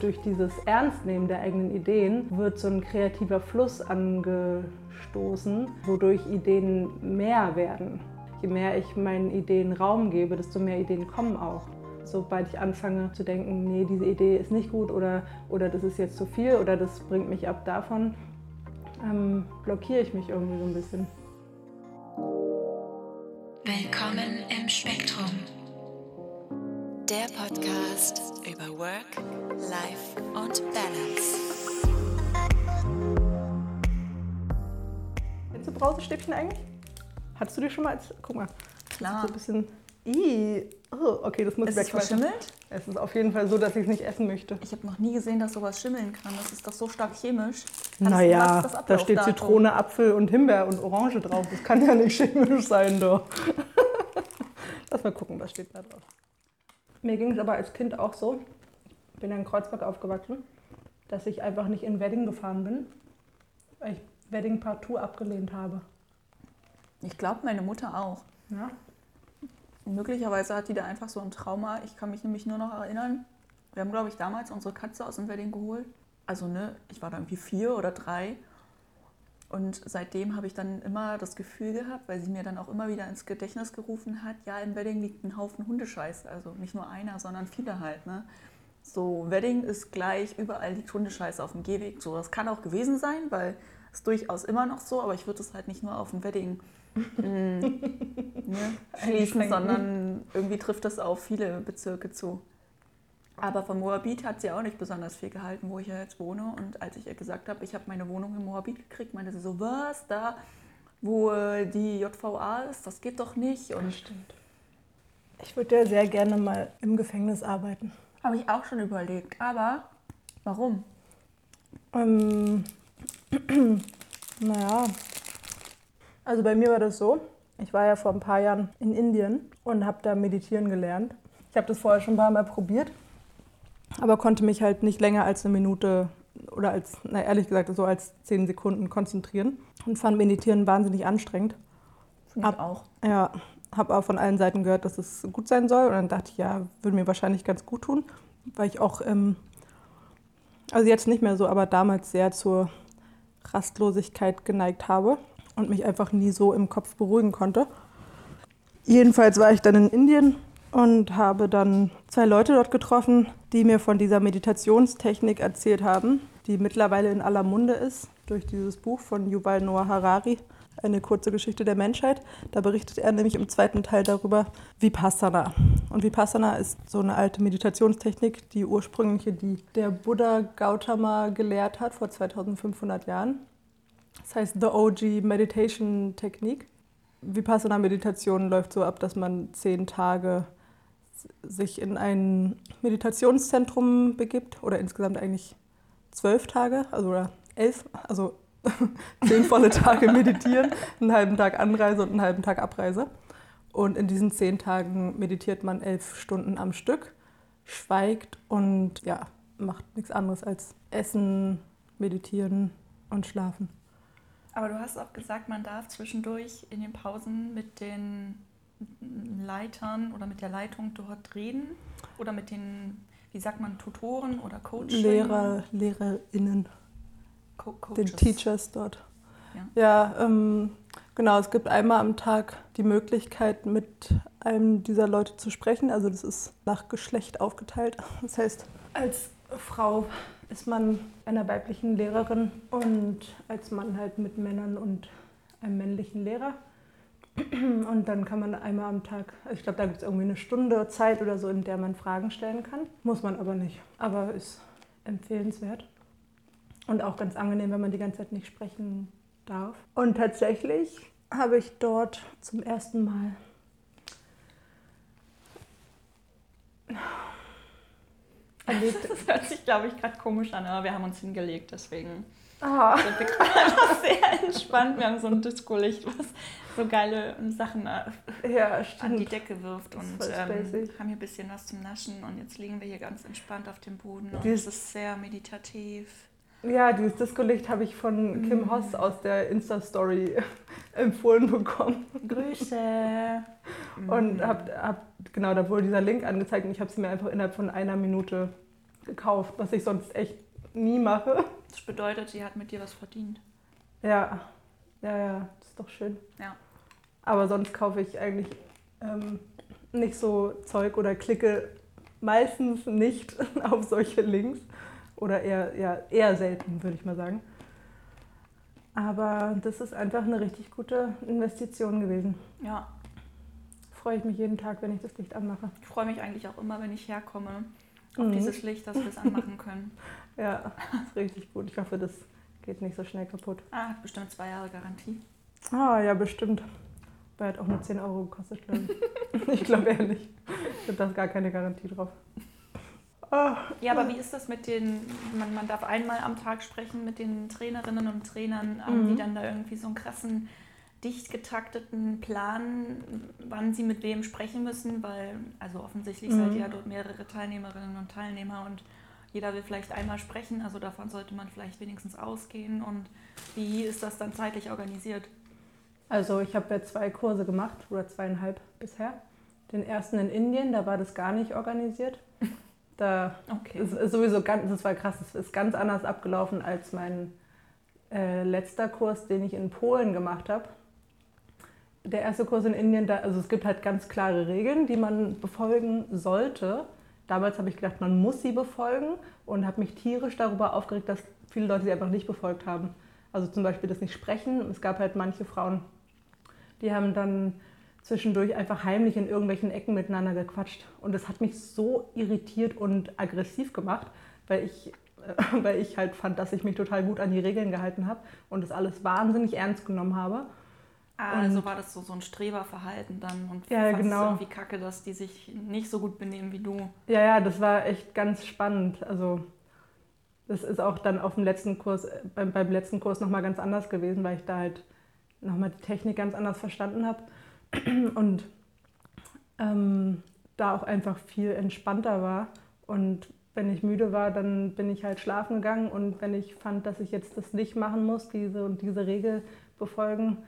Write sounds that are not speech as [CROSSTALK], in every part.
Durch dieses Ernstnehmen der eigenen Ideen wird so ein kreativer Fluss angestoßen, wodurch Ideen mehr werden. Je mehr ich meinen Ideen Raum gebe, desto mehr Ideen kommen auch. Sobald ich anfange zu denken, nee, diese Idee ist nicht gut oder, oder das ist jetzt zu viel oder das bringt mich ab davon, ähm, blockiere ich mich irgendwie so ein bisschen. Willkommen. Der Podcast über Work, Life und Balance. Kennst du Brausestäbchen eigentlich? Hattest du die schon mal als. Guck mal. Klar. So ein bisschen. Ih, oh, okay, das muss Ist es wegschmeißen. verschimmelt? Es ist auf jeden Fall so, dass ich es nicht essen möchte. Ich habe noch nie gesehen, dass sowas schimmeln kann. Das ist doch so stark chemisch. Das- Naja, das da steht? Zitrone, Apfel und Himbeer und Orange drauf. Das kann ja nicht [LAUGHS] chemisch sein, doch. Lass mal gucken, was steht da drauf. Mir ging es aber als Kind auch so, ich bin ja in Kreuzberg aufgewachsen, dass ich einfach nicht in Wedding gefahren bin, weil ich Wedding partout abgelehnt habe. Ich glaube, meine Mutter auch. Ja? Möglicherweise hat die da einfach so ein Trauma. Ich kann mich nämlich nur noch erinnern. Wir haben, glaube ich, damals unsere Katze aus dem Wedding geholt. Also, ne, ich war da irgendwie vier oder drei. Und seitdem habe ich dann immer das Gefühl gehabt, weil sie mir dann auch immer wieder ins Gedächtnis gerufen hat, ja, im Wedding liegt ein Haufen Hundescheiß. Also nicht nur einer, sondern viele halt. Ne? So, Wedding ist gleich, überall liegt Hundescheiß auf dem Gehweg. So, das kann auch gewesen sein, weil es durchaus immer noch so, aber ich würde es halt nicht nur auf dem Wedding [LAUGHS] mm, ne, schließen, sondern irgendwie trifft das auf viele Bezirke zu. Aber von Moabit hat sie auch nicht besonders viel gehalten, wo ich ja jetzt wohne. Und als ich ihr gesagt habe, ich habe meine Wohnung in Moabit gekriegt, meinte sie so, was, da, wo äh, die JVA ist, das geht doch nicht. Und stimmt. Ich würde ja sehr gerne mal im Gefängnis arbeiten. habe ich auch schon überlegt. Aber warum? Ähm, [CLEARS THROAT] naja, also bei mir war das so, ich war ja vor ein paar Jahren in Indien und habe da meditieren gelernt. Ich habe das vorher schon ein paar Mal probiert, aber konnte mich halt nicht länger als eine Minute oder als, na ehrlich gesagt, so als zehn Sekunden konzentrieren und fand Meditieren wahnsinnig anstrengend. Finde ich auch. Ja, habe auch von allen Seiten gehört, dass es gut sein soll. Und dann dachte ich, ja, würde mir wahrscheinlich ganz gut tun, weil ich auch, ähm, also jetzt nicht mehr so, aber damals sehr zur Rastlosigkeit geneigt habe und mich einfach nie so im Kopf beruhigen konnte. Jedenfalls war ich dann in Indien und habe dann zwei Leute dort getroffen, die mir von dieser Meditationstechnik erzählt haben, die mittlerweile in aller Munde ist durch dieses Buch von Yuval Noah Harari, eine kurze Geschichte der Menschheit. Da berichtet er nämlich im zweiten Teil darüber Vipassana. Und Vipassana ist so eine alte Meditationstechnik, die ursprüngliche, die der Buddha Gautama gelehrt hat vor 2500 Jahren. Das heißt The OG Meditation Technik. Vipassana-Meditation läuft so ab, dass man zehn Tage sich in ein Meditationszentrum begibt oder insgesamt eigentlich zwölf Tage, also oder elf, also [LAUGHS] zehn volle Tage meditieren, einen halben Tag Anreise und einen halben Tag Abreise. Und in diesen zehn Tagen meditiert man elf Stunden am Stück, schweigt und ja, macht nichts anderes als essen, meditieren und schlafen. Aber du hast auch gesagt, man darf zwischendurch in den Pausen mit den Leitern oder mit der Leitung dort reden oder mit den, wie sagt man, Tutoren oder Coaches? Lehrer, LehrerInnen. Co den Coaches. Teachers dort. Ja. Ja, ähm, genau. Es gibt einmal am Tag die Möglichkeit, mit einem dieser Leute zu sprechen. Also das ist nach Geschlecht aufgeteilt. [LAUGHS] Das heißt, als Frau ist man einer weiblichen Lehrerin und als Mann halt mit Männern und einem männlichen Lehrer. [CLEARS THROAT] Und dann kann man einmal am Tag, also ich glaube, da gibt es irgendwie eine Stunde Zeit oder so, in der man Fragen stellen kann. Muss man aber nicht. Aber ist empfehlenswert. Und auch ganz angenehm, wenn man die ganze Zeit nicht sprechen darf. Und tatsächlich habe ich dort zum ersten Mal [LAUGHS] erlebt. Das hört sich, glaube ich, gerade komisch an, aber wir haben uns hingelegt, deswegen Ah, sind wir gerade sehr entspannt. Wir haben so ein Disco-Licht, was so geile Sachen äh, ja, an die. Decke wirft und ähm, haben hier ein bisschen was zum Naschen und jetzt liegen wir hier ganz entspannt auf dem Boden und es ist sehr meditativ. Ja, dieses Disco-Licht habe ich von Kim Mm. Hoss aus der Insta-Story [LAUGHS] empfohlen bekommen. Grüße. [LAUGHS] Und Mhm. hab, hab, genau, da wurde dieser Link angezeigt und ich habe sie mir einfach innerhalb von einer Minute gekauft, was ich sonst echt nie mache. Das bedeutet, sie hat mit dir was verdient. Ja, ja, ja, das ist doch schön. Ja. Aber sonst kaufe ich eigentlich ähm, nicht so Zeug oder klicke meistens nicht [LAUGHS] auf solche Links. Oder eher, ja, eher selten, würde ich mal sagen. Aber das ist einfach eine richtig gute Investition gewesen. Ja. Freue ich mich jeden Tag, wenn ich das Licht anmache. Ich freue mich eigentlich auch immer, wenn ich herkomme, auf Mhm. dieses Licht, dass wir es anmachen können. [LAUGHS] Ja, ist richtig gut. Ich hoffe, das geht nicht so schnell kaputt. Ah, hat bestimmt zwei Jahre Garantie. Ah, ja, bestimmt. Weil hat auch nur 10 Euro gekostet, glaube ich. [LAUGHS] ich glaube ehrlich. Ich habe da gar keine Garantie drauf. Ah, Ja, aber wie ist das mit den, man, man darf einmal am Tag sprechen mit den Trainerinnen und Trainern, haben Mhm. die dann da irgendwie so einen krassen, dicht getakteten Plan, wann sie mit wem sprechen müssen, weil, also offensichtlich Mhm. seid ihr ja dort mehrere Teilnehmerinnen und Teilnehmer und jeder will vielleicht einmal sprechen, also davon sollte man vielleicht wenigstens ausgehen und wie ist das dann zeitlich organisiert? Also ich habe ja zwei Kurse gemacht, oder zweieinhalb bisher. Den ersten in Indien, da war das gar nicht organisiert. [LAUGHS] Da Okay. ist, ist sowieso ganz, das war krass, es ist ganz anders abgelaufen als mein äh, letzter Kurs, den ich in Polen gemacht habe. Der erste Kurs in Indien, da, also es gibt halt ganz klare Regeln, die man befolgen sollte. Damals habe ich gedacht, man muss sie befolgen und habe mich tierisch darüber aufgeregt, dass viele Leute sie einfach nicht befolgt haben. Also zum Beispiel das nicht sprechen. Es gab halt manche Frauen, die haben dann zwischendurch einfach heimlich in irgendwelchen Ecken miteinander gequatscht. Und das hat mich so irritiert und aggressiv gemacht, weil ich, äh, [LAUGHS] weil ich halt fand, dass ich mich total gut an die Regeln gehalten habe und das alles wahnsinnig ernst genommen habe. Ah, also war das so, so ein Streberverhalten dann und Ja, genau. irgendwie kacke, dass die sich nicht so gut benehmen wie du. Ja, ja, das war echt ganz spannend. Also das ist auch dann auf dem letzten Kurs, äh, beim, beim letzten Kurs nochmal ganz anders gewesen, weil ich da halt nochmal die Technik ganz anders verstanden habe [CLEARS THROAT] und ähm, da auch einfach viel entspannter war. Und wenn ich müde war, dann bin ich halt schlafen gegangen und wenn ich fand, dass ich jetzt das nicht machen muss, diese und diese Regel befolgen,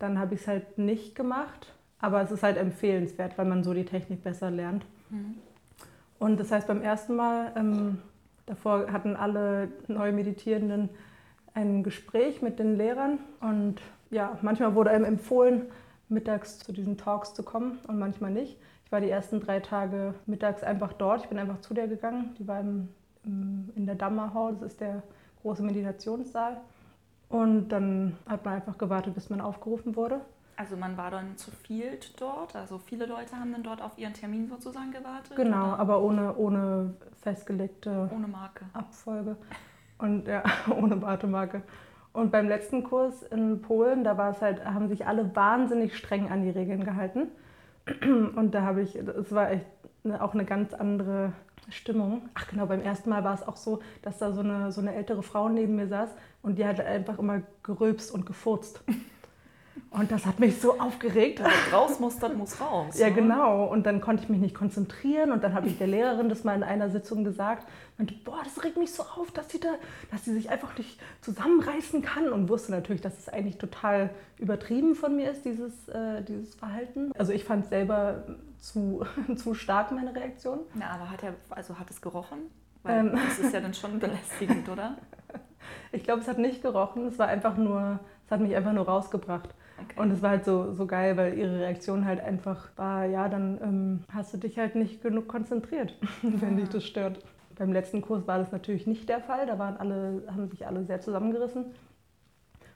dann habe ich es halt nicht gemacht. Aber es ist halt empfehlenswert, weil man so die Technik besser lernt. Und das heißt, beim ersten Mal, ähm, davor hatten alle neu Meditierenden ein Gespräch mit den Lehrern. Und ja, manchmal wurde einem empfohlen, mittags zu diesen Talks zu kommen und manchmal nicht. Ich war die ersten drei Tage mittags einfach dort. Ich bin einfach zu der gegangen. Die war im, im, in der Dhamma Hall, das ist der große Meditationssaal. Und dann hat man einfach gewartet, bis man aufgerufen wurde. Also man war dann zu viel dort, also viele Leute haben dann dort auf ihren Termin sozusagen gewartet? Genau, oder? aber ohne, ohne festgelegte Ohne Marke. Abfolge und ja, [LAUGHS] ohne Wartemarke. Und beim letzten Kurs in Polen, da war es halt, haben sich alle wahnsinnig streng an die Regeln gehalten. [CLEARS THROAT] Und da habe ich, es war echt auch eine ganz andere Stimmung. Ach genau, beim ersten Mal war es auch so, dass da so eine, so eine ältere Frau neben mir saß und die hat einfach immer gerülpst und gefurzt. Und das hat mich so aufgeregt. Was raus muss, das muss raus. Ja, ne? genau. Und dann konnte ich mich nicht konzentrieren. Und dann habe ich der Lehrerin das mal in einer Sitzung gesagt. Meinte, boah, das regt mich so auf, dass sie, da, dass sie sich einfach nicht zusammenreißen kann. Und wusste natürlich, dass es eigentlich total übertrieben von mir ist, dieses, äh, dieses Verhalten. Also ich fand es selber zu, [LAUGHS] zu stark, meine Reaktion. Na, aber hat er, also hat es gerochen? Weil Ähm. das ist ja dann schon belästigend, oder? [LAUGHS] Ich glaube, es hat nicht gerochen. Es war einfach nur, es hat mich einfach nur rausgebracht. Okay. Und es war halt so, so geil, weil ihre Reaktion halt einfach war, ja, dann ähm, hast du dich halt nicht genug konzentriert, [LAUGHS] wenn dich das stört. Beim letzten Kurs war das natürlich nicht der Fall. Da waren alle, haben sich alle sehr zusammengerissen.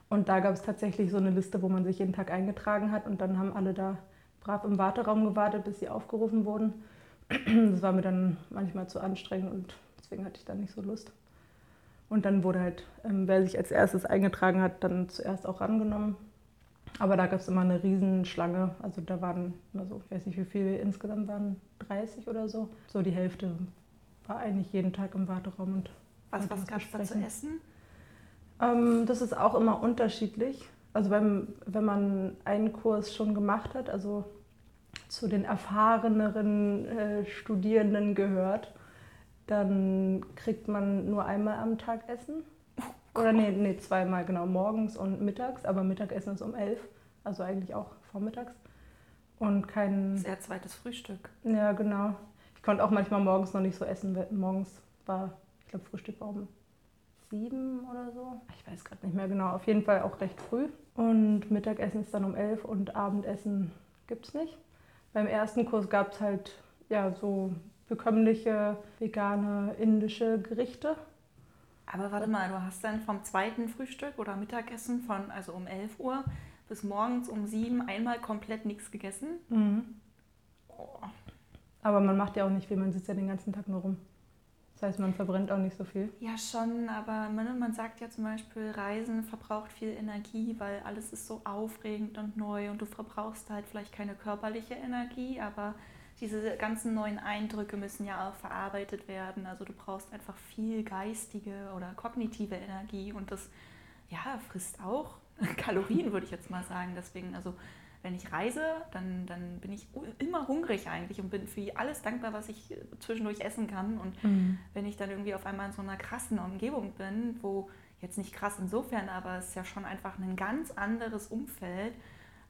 Und da gab es tatsächlich so eine Liste, wo man sich jeden Tag eingetragen hat und dann haben alle da brav im Warteraum gewartet, bis sie aufgerufen wurden. [CLEARS THROAT] Das war mir dann manchmal zu anstrengend und deswegen hatte ich da nicht so Lust. Und dann wurde halt, ähm, wer sich als erstes eingetragen hat, dann zuerst auch rangenommen. Aber da gab es immer eine Riesenschlange. Also da waren immer so, ich weiß nicht wie viele insgesamt waren, 30 oder so. So die Hälfte war eigentlich jeden Tag im Warteraum und Was, was gab es da zu essen? Ähm, das ist auch immer unterschiedlich. Also beim, wenn man einen Kurs schon gemacht hat, also zu den erfahreneren äh, Studierenden gehört, dann kriegt man nur einmal am Tag Essen. Oder nee, nee, zweimal, genau, morgens und mittags, aber Mittagessen ist um elf, also eigentlich auch vormittags. Und kein, Sehr zweites Frühstück. ja genau. Ich konnte auch manchmal morgens noch nicht so essen, weil morgens war, ich glaube, Frühstück war um sieben oder so. Ich weiß gerade nicht mehr genau. Auf jeden Fall auch recht früh. Und Mittagessen ist dann um elf und Abendessen gibt es nicht. Beim ersten Kurs gab es halt ja, so bekömmliche vegane indische Gerichte. Aber warte mal, du hast dann vom zweiten Frühstück oder Mittagessen von, also um 11 Uhr bis morgens um 7 einmal komplett nichts gegessen? Mhm. Oh. Aber man macht ja auch nicht viel, man sitzt ja den ganzen Tag nur rum. Das heißt, man verbrennt auch nicht so viel. Ja, schon, aber man, man sagt ja zum Beispiel, Reisen verbraucht viel Energie, weil alles ist so aufregend und neu und du verbrauchst halt vielleicht keine körperliche Energie, aber diese ganzen neuen Eindrücke müssen ja auch verarbeitet werden. Also du brauchst einfach viel geistige oder kognitive Energie und das ja, frisst auch [LAUGHS] Kalorien, würde ich jetzt mal sagen. Deswegen, also wenn ich reise, dann, dann bin ich immer hungrig eigentlich und bin für alles dankbar, was ich zwischendurch essen kann. Und mhm. wenn ich dann irgendwie auf einmal in so einer krassen Umgebung bin, wo jetzt nicht krass insofern, aber es ist ja schon einfach ein ganz anderes Umfeld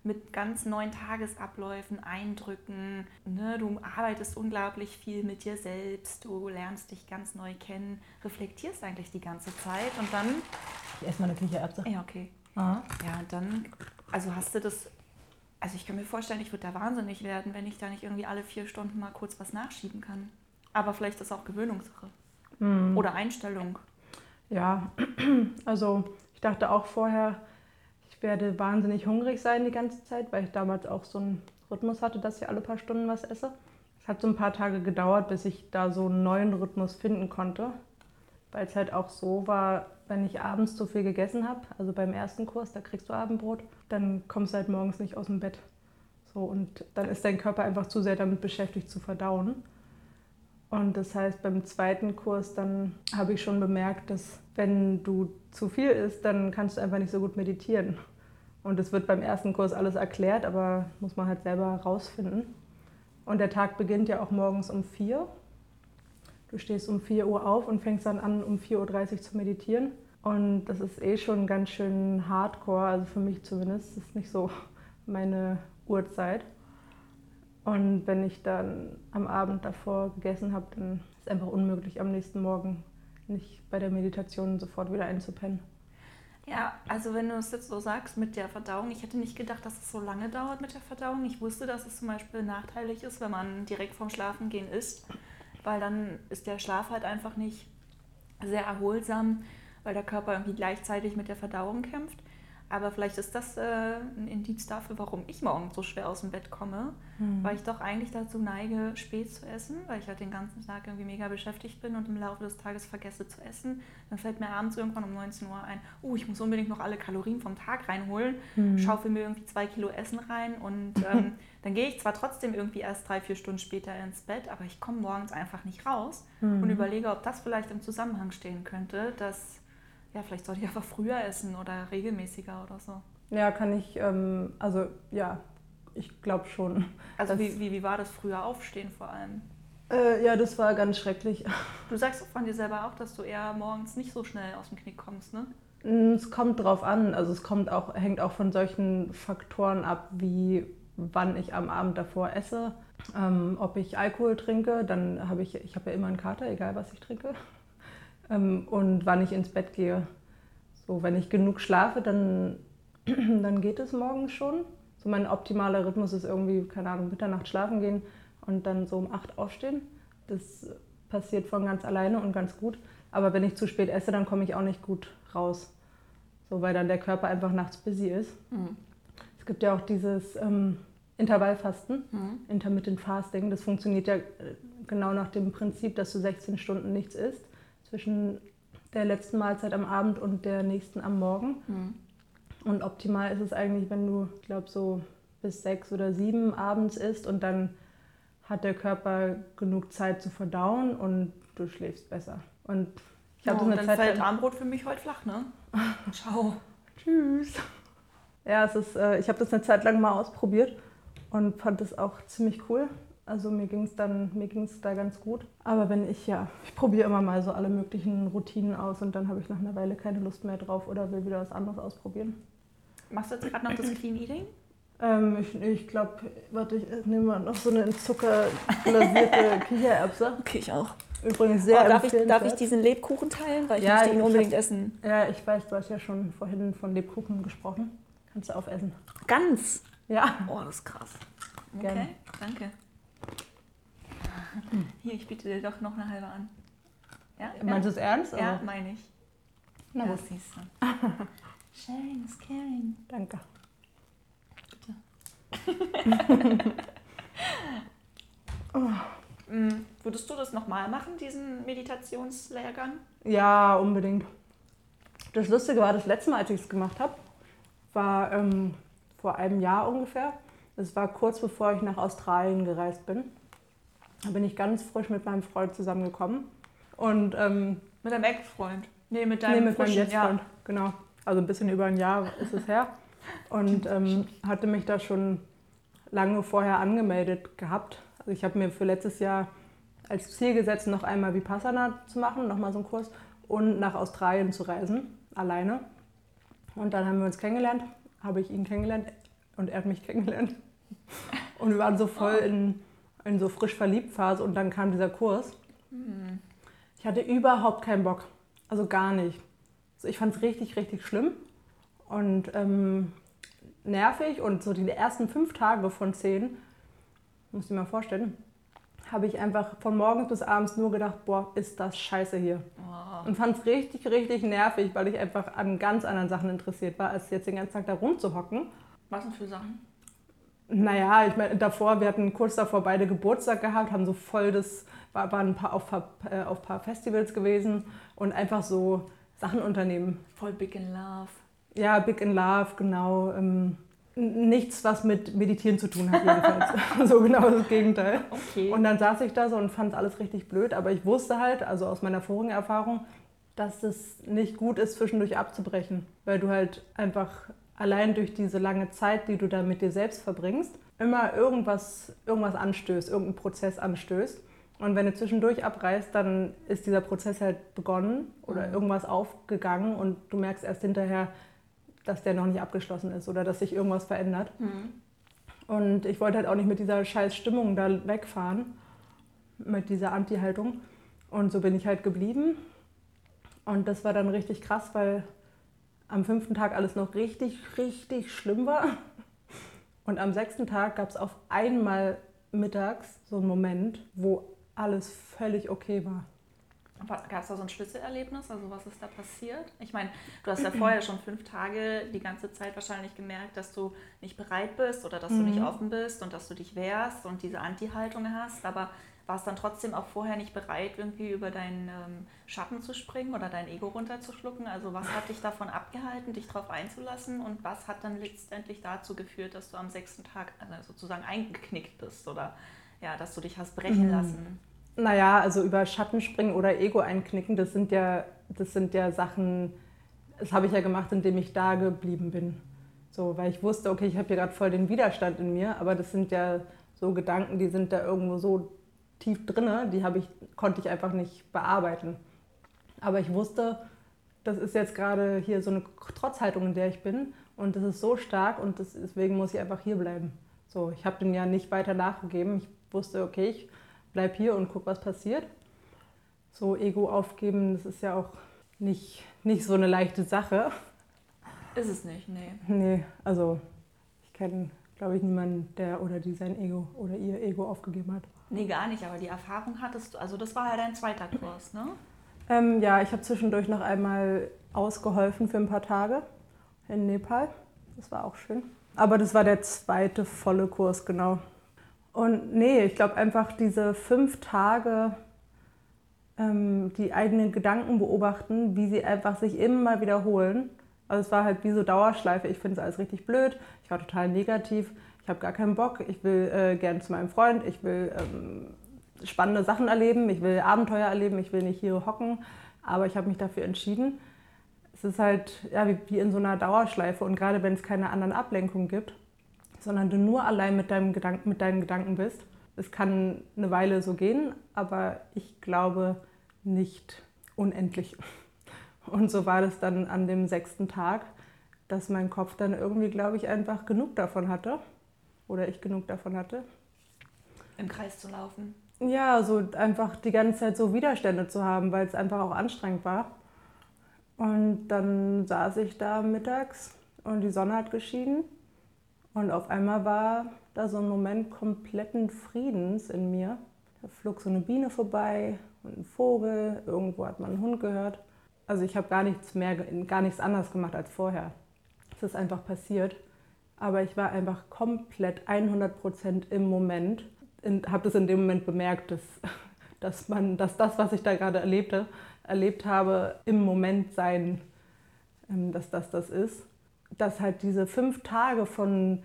mit ganz neuen Tagesabläufen, Eindrücken. Ne? Du arbeitest unglaublich viel mit dir selbst, du lernst dich ganz neu kennen, reflektierst eigentlich die ganze Zeit und dann... Ich esse mal eine Kichererbse. Ja, okay. Aha. Ja, und dann, also hast du das also ich kann mir vorstellen, ich würde da wahnsinnig werden, wenn ich da nicht irgendwie alle vier Stunden mal kurz was nachschieben kann. Aber vielleicht ist das auch Gewöhnungssache. Mhm. Oder Einstellung. Ja, [CLEARS THROAT] also ich dachte auch vorher, werde wahnsinnig hungrig sein die ganze Zeit, weil ich damals auch so einen Rhythmus hatte, dass ich alle paar Stunden was esse. Es hat so ein paar Tage gedauert, bis ich da so einen neuen Rhythmus finden konnte, weil es halt auch so war, wenn ich abends zu viel gegessen habe, also beim ersten Kurs, da kriegst du Abendbrot, dann kommst du halt morgens nicht aus dem Bett. So, und dann ist dein Körper einfach zu sehr damit beschäftigt zu verdauen. Und das heißt, beim zweiten Kurs, dann habe ich schon bemerkt, dass wenn du zu viel isst, dann kannst du einfach nicht so gut meditieren. Und es wird beim ersten Kurs alles erklärt, aber muss man halt selber rausfinden. Und der Tag beginnt ja auch morgens um vier Du stehst um 4 Uhr auf und fängst dann an, um 4.30 Uhr zu meditieren. Und das ist eh schon ganz schön hardcore, also für mich zumindest. Das ist nicht so [LAUGHS] meine Uhrzeit. Und wenn ich dann am Abend davor gegessen habe, dann ist es einfach unmöglich, am nächsten Morgen nicht bei der Meditation sofort wieder einzupennen. Ja, also wenn du es jetzt so sagst mit der Verdauung, ich hätte nicht gedacht, dass es so lange dauert mit der Verdauung. Ich wusste, dass es zum Beispiel nachteilig ist, wenn man direkt vorm Schlafengehen isst weil dann ist der Schlaf halt einfach nicht sehr erholsam, weil der Körper irgendwie gleichzeitig mit der Verdauung kämpft. Aber vielleicht ist das äh, ein Indiz dafür, warum ich morgen so schwer aus dem Bett komme, mhm. weil ich doch eigentlich dazu neige, spät zu essen, weil ich halt den ganzen Tag irgendwie mega beschäftigt bin und im Laufe des Tages vergesse zu essen. Dann fällt mir abends irgendwann um 19 Uhr ein, oh, ich muss unbedingt noch alle Kalorien vom Tag reinholen, mhm. schaufel mir irgendwie zwei Kilo Essen rein und [LAUGHS] ähm, dann gehe ich zwar trotzdem irgendwie erst drei, vier Stunden später ins Bett, aber ich komme morgens einfach nicht raus mhm. und überlege, ob das vielleicht im Zusammenhang stehen könnte, dass ja, vielleicht sollte ich einfach früher essen oder regelmäßiger oder so. Ja, kann ich, ähm, also ja, ich glaube schon. Also wie, wie, wie war das früher aufstehen vor allem? Äh, ja, das war ganz schrecklich. [LAUGHS] Du sagst von dir selber auch, dass du eher morgens nicht so schnell aus dem Knick kommst, ne? Mm, es kommt drauf an. Also es kommt auch, hängt auch von solchen Faktoren ab, wie wann ich am Abend davor esse. Ähm, ob ich Alkohol trinke, dann habe ich, ich habe ja immer einen Kater, egal was ich trinke ähm, und wann ich ins Bett gehe. So, wenn ich genug schlafe, dann, [CLEARS THROAT] dann geht es morgens schon. So mein optimaler Rhythmus ist irgendwie, keine Ahnung, Mitternacht schlafen gehen und dann so um acht aufstehen. Das passiert von ganz alleine und ganz gut. Aber wenn ich zu spät esse, dann komme ich auch nicht gut raus. So, weil dann der Körper einfach nachts busy ist. Mhm. Es gibt ja auch dieses ähm, Intervallfasten, mhm. Intermittent Fasting. Das funktioniert ja äh, genau nach dem Prinzip, dass du 16 Stunden nichts isst zwischen der letzten Mahlzeit am Abend und der nächsten am Morgen. Mhm. Und optimal ist es eigentlich, wenn du, ich glaube, so bis sechs oder sieben abends isst und dann hat der Körper genug Zeit zu verdauen und du schläfst besser. Und ich habe oh, eine dann Zeit fällt Armbrot für mich heute flach, ne? [LAUGHS] Ciao. Tschüss. Ja, es ist, äh, ich habe das eine Zeit lang mal ausprobiert und fand es auch ziemlich cool. Also mir ging es dann, mir ging es da ganz gut. Aber wenn ich, ja, ich probiere immer mal so alle möglichen Routinen aus und dann habe ich nach einer Weile keine Lust mehr drauf oder will wieder was anderes ausprobieren. Machst du jetzt gerade noch das [CLEARS THROAT] Clean Eating? Ähm, ich ich glaube, warte, ich nehme mal noch so eine in Zucker glasierte [LAUGHS] Kichererbse. Okay, ich auch. Übrigens sehr oh, darf, ich, darf ich diesen Lebkuchen teilen? Weil ich Ja, möchte ihn ich unbedingt hab- essen. Ja, ich weiß, du hast ja schon vorhin von Lebkuchen gesprochen. Kannst du aufessen. Ganz. Ja. Oh, das ist krass. Okay, Gerne. danke. [LAUGHS] Hier, ich biete dir doch noch eine halbe an. Ja? Meinst du es ernst? Ja, Also, meine ich. Na gut, siehst du. [LAUGHS] Sharing is caring. danke. [LAUGHS] Mm, Würdest du das nochmal machen, diesen Meditationslehrgang? Ja, unbedingt. Das Lustige war, das letzte Mal, als ich es gemacht habe, war ähm, vor einem Jahr ungefähr. Es war kurz bevor ich nach Australien gereist bin. Da bin ich ganz frisch mit meinem Freund zusammengekommen. Und ähm, Mit deinem Ex-Freund? Nee, mit deinem nee, mit meinem Jetzt-Freund, genau. Also ein bisschen über ein Jahr ist es her. Und [LAUGHS] ähm, hatte mich da schon lange vorher angemeldet gehabt. Also ich habe mir für letztes Jahr als Ziel gesetzt, noch einmal Vipassana zu machen, nochmal so einen Kurs und nach Australien zu reisen, alleine. Und dann haben wir uns kennengelernt, habe ich ihn kennengelernt und er hat mich [LAUGHS] kennengelernt. Und wir waren so voll in, in so frisch verliebt Phase und dann kam dieser Kurs. Ich hatte überhaupt keinen Bock, also gar nicht. Also ich fand es richtig, richtig schlimm und ähm, nervig und so die ersten fünf Tage von zehn, muss ich mir mal vorstellen, habe ich einfach von morgens bis abends nur gedacht, boah, ist das scheiße hier. Oh. Und fand es richtig, richtig nervig, weil ich einfach an ganz anderen Sachen interessiert war, als jetzt den ganzen Tag da rumzuhocken. Was denn für Sachen? Naja, ich meine, davor, wir hatten kurz davor beide Geburtstag gehabt, haben so voll das, war- waren ein paar, auf, paar- äh, auf ein paar Festivals gewesen und einfach so Sachen unternehmen. Voll big in love. Ja, Big in Love, genau. Ähm, nichts, was mit Meditieren zu tun hat, jedenfalls. [LAUGHS] [LAUGHS] so genau das Gegenteil. Okay. Und dann saß ich da so und fand alles richtig blöd, aber ich wusste halt, also aus meiner vorigen Erfahrung, dass es nicht gut ist, zwischendurch abzubrechen, weil du halt einfach allein durch diese lange Zeit, die du da mit dir selbst verbringst, immer irgendwas, irgendwas anstößt, irgendeinen Prozess anstößt. Und wenn du zwischendurch abreißt, dann ist dieser Prozess halt begonnen oder Mhm. irgendwas aufgegangen und du merkst erst hinterher, dass der noch nicht abgeschlossen ist oder dass sich irgendwas verändert. Mhm. Und ich wollte halt auch nicht mit dieser scheiß Stimmung da wegfahren, mit dieser Anti-Haltung. Und so bin ich halt geblieben. Und das war dann richtig krass, weil am fünften Tag alles noch richtig, richtig schlimm war. Und am sechsten Tag gab es auf einmal mittags so einen Moment, wo alles völlig okay war. Gab es da so ein Schlüsselerlebnis? Also was ist da passiert? Ich meine, du hast ja vorher schon fünf Tage die ganze Zeit wahrscheinlich gemerkt, dass du nicht bereit bist oder dass du nicht offen bist und dass du dich wehrst und diese Anti-Haltung hast. Aber warst dann trotzdem auch vorher nicht bereit, irgendwie über deinen ähm, Schatten zu springen oder dein Ego runterzuschlucken? Also was hat dich davon abgehalten, dich darauf einzulassen und was hat dann letztendlich dazu geführt, dass du am sechsten Tag also sozusagen eingeknickt bist oder ja, dass du dich hast brechen lassen? Naja, also über Schatten springen oder Ego einknicken, das sind ja, das sind ja Sachen, das habe ich ja gemacht, indem ich da geblieben bin. So, weil ich wusste, okay, ich habe hier gerade voll den Widerstand in mir, aber das sind ja so Gedanken, die sind da irgendwo so tief drinne, die habe ich, konnte ich einfach nicht bearbeiten. Aber ich wusste, das ist jetzt gerade hier so eine Trotzhaltung, in der ich bin und das ist so stark und das, deswegen muss ich einfach hier bleiben. So, ich habe den ja nicht weiter nachgegeben. Ich wusste, okay, ich bleib hier und guck, was passiert. So Ego aufgeben, das ist ja auch nicht, nicht so eine leichte Sache. Ist es nicht, nee. Nee, also ich kenne, glaube ich, niemanden, der oder die sein Ego oder ihr Ego aufgegeben hat. Nee, gar nicht, aber die Erfahrung hattest du, also das war ja dein zweiter Kurs, ne? Ähm, ja, ich habe zwischendurch noch einmal ausgeholfen für ein paar Tage in Nepal. Das war auch schön. Aber das war der zweite volle Kurs, genau. Und nee, ich glaube einfach diese fünf Tage ähm, die eigenen Gedanken beobachten, wie sie einfach sich immer wiederholen. Also es war halt wie so Dauerschleife. Ich finde es alles richtig blöd. Ich war total negativ. Ich habe gar keinen Bock. Ich will äh, gern zu meinem Freund. Ich will ähm, spannende Sachen erleben. Ich will Abenteuer erleben. Ich will nicht hier hocken. Aber ich habe mich dafür entschieden. Es ist halt ja, wie, wie in so einer Dauerschleife. Und gerade wenn es keine anderen Ablenkungen gibt, sondern du nur allein mit, deinem Gedanken, mit deinen Gedanken bist. Es kann eine Weile so gehen, aber ich glaube nicht unendlich. Und so war das dann an dem sechsten Tag, dass mein Kopf dann irgendwie, glaube ich, einfach genug davon hatte. Oder ich genug davon hatte. Im Kreis zu laufen. Ja, so einfach die ganze Zeit so Widerstände zu haben, weil es einfach auch anstrengend war. Und dann saß ich da mittags und die Sonne hat geschienen. Und auf einmal war da so ein Moment kompletten Friedens in mir. Da flog so eine Biene vorbei und ein Vogel, irgendwo hat man einen Hund gehört. Also ich habe gar nichts mehr, gar nichts anders gemacht als vorher. Es ist einfach passiert. Aber ich war einfach komplett 100 Prozent im Moment. Habe das in dem Moment bemerkt, dass, [LAUGHS] dass, man, dass das, was ich da gerade erlebte, erlebt habe, im Moment sein, ähm, dass das das ist. Dass halt diese fünf Tage von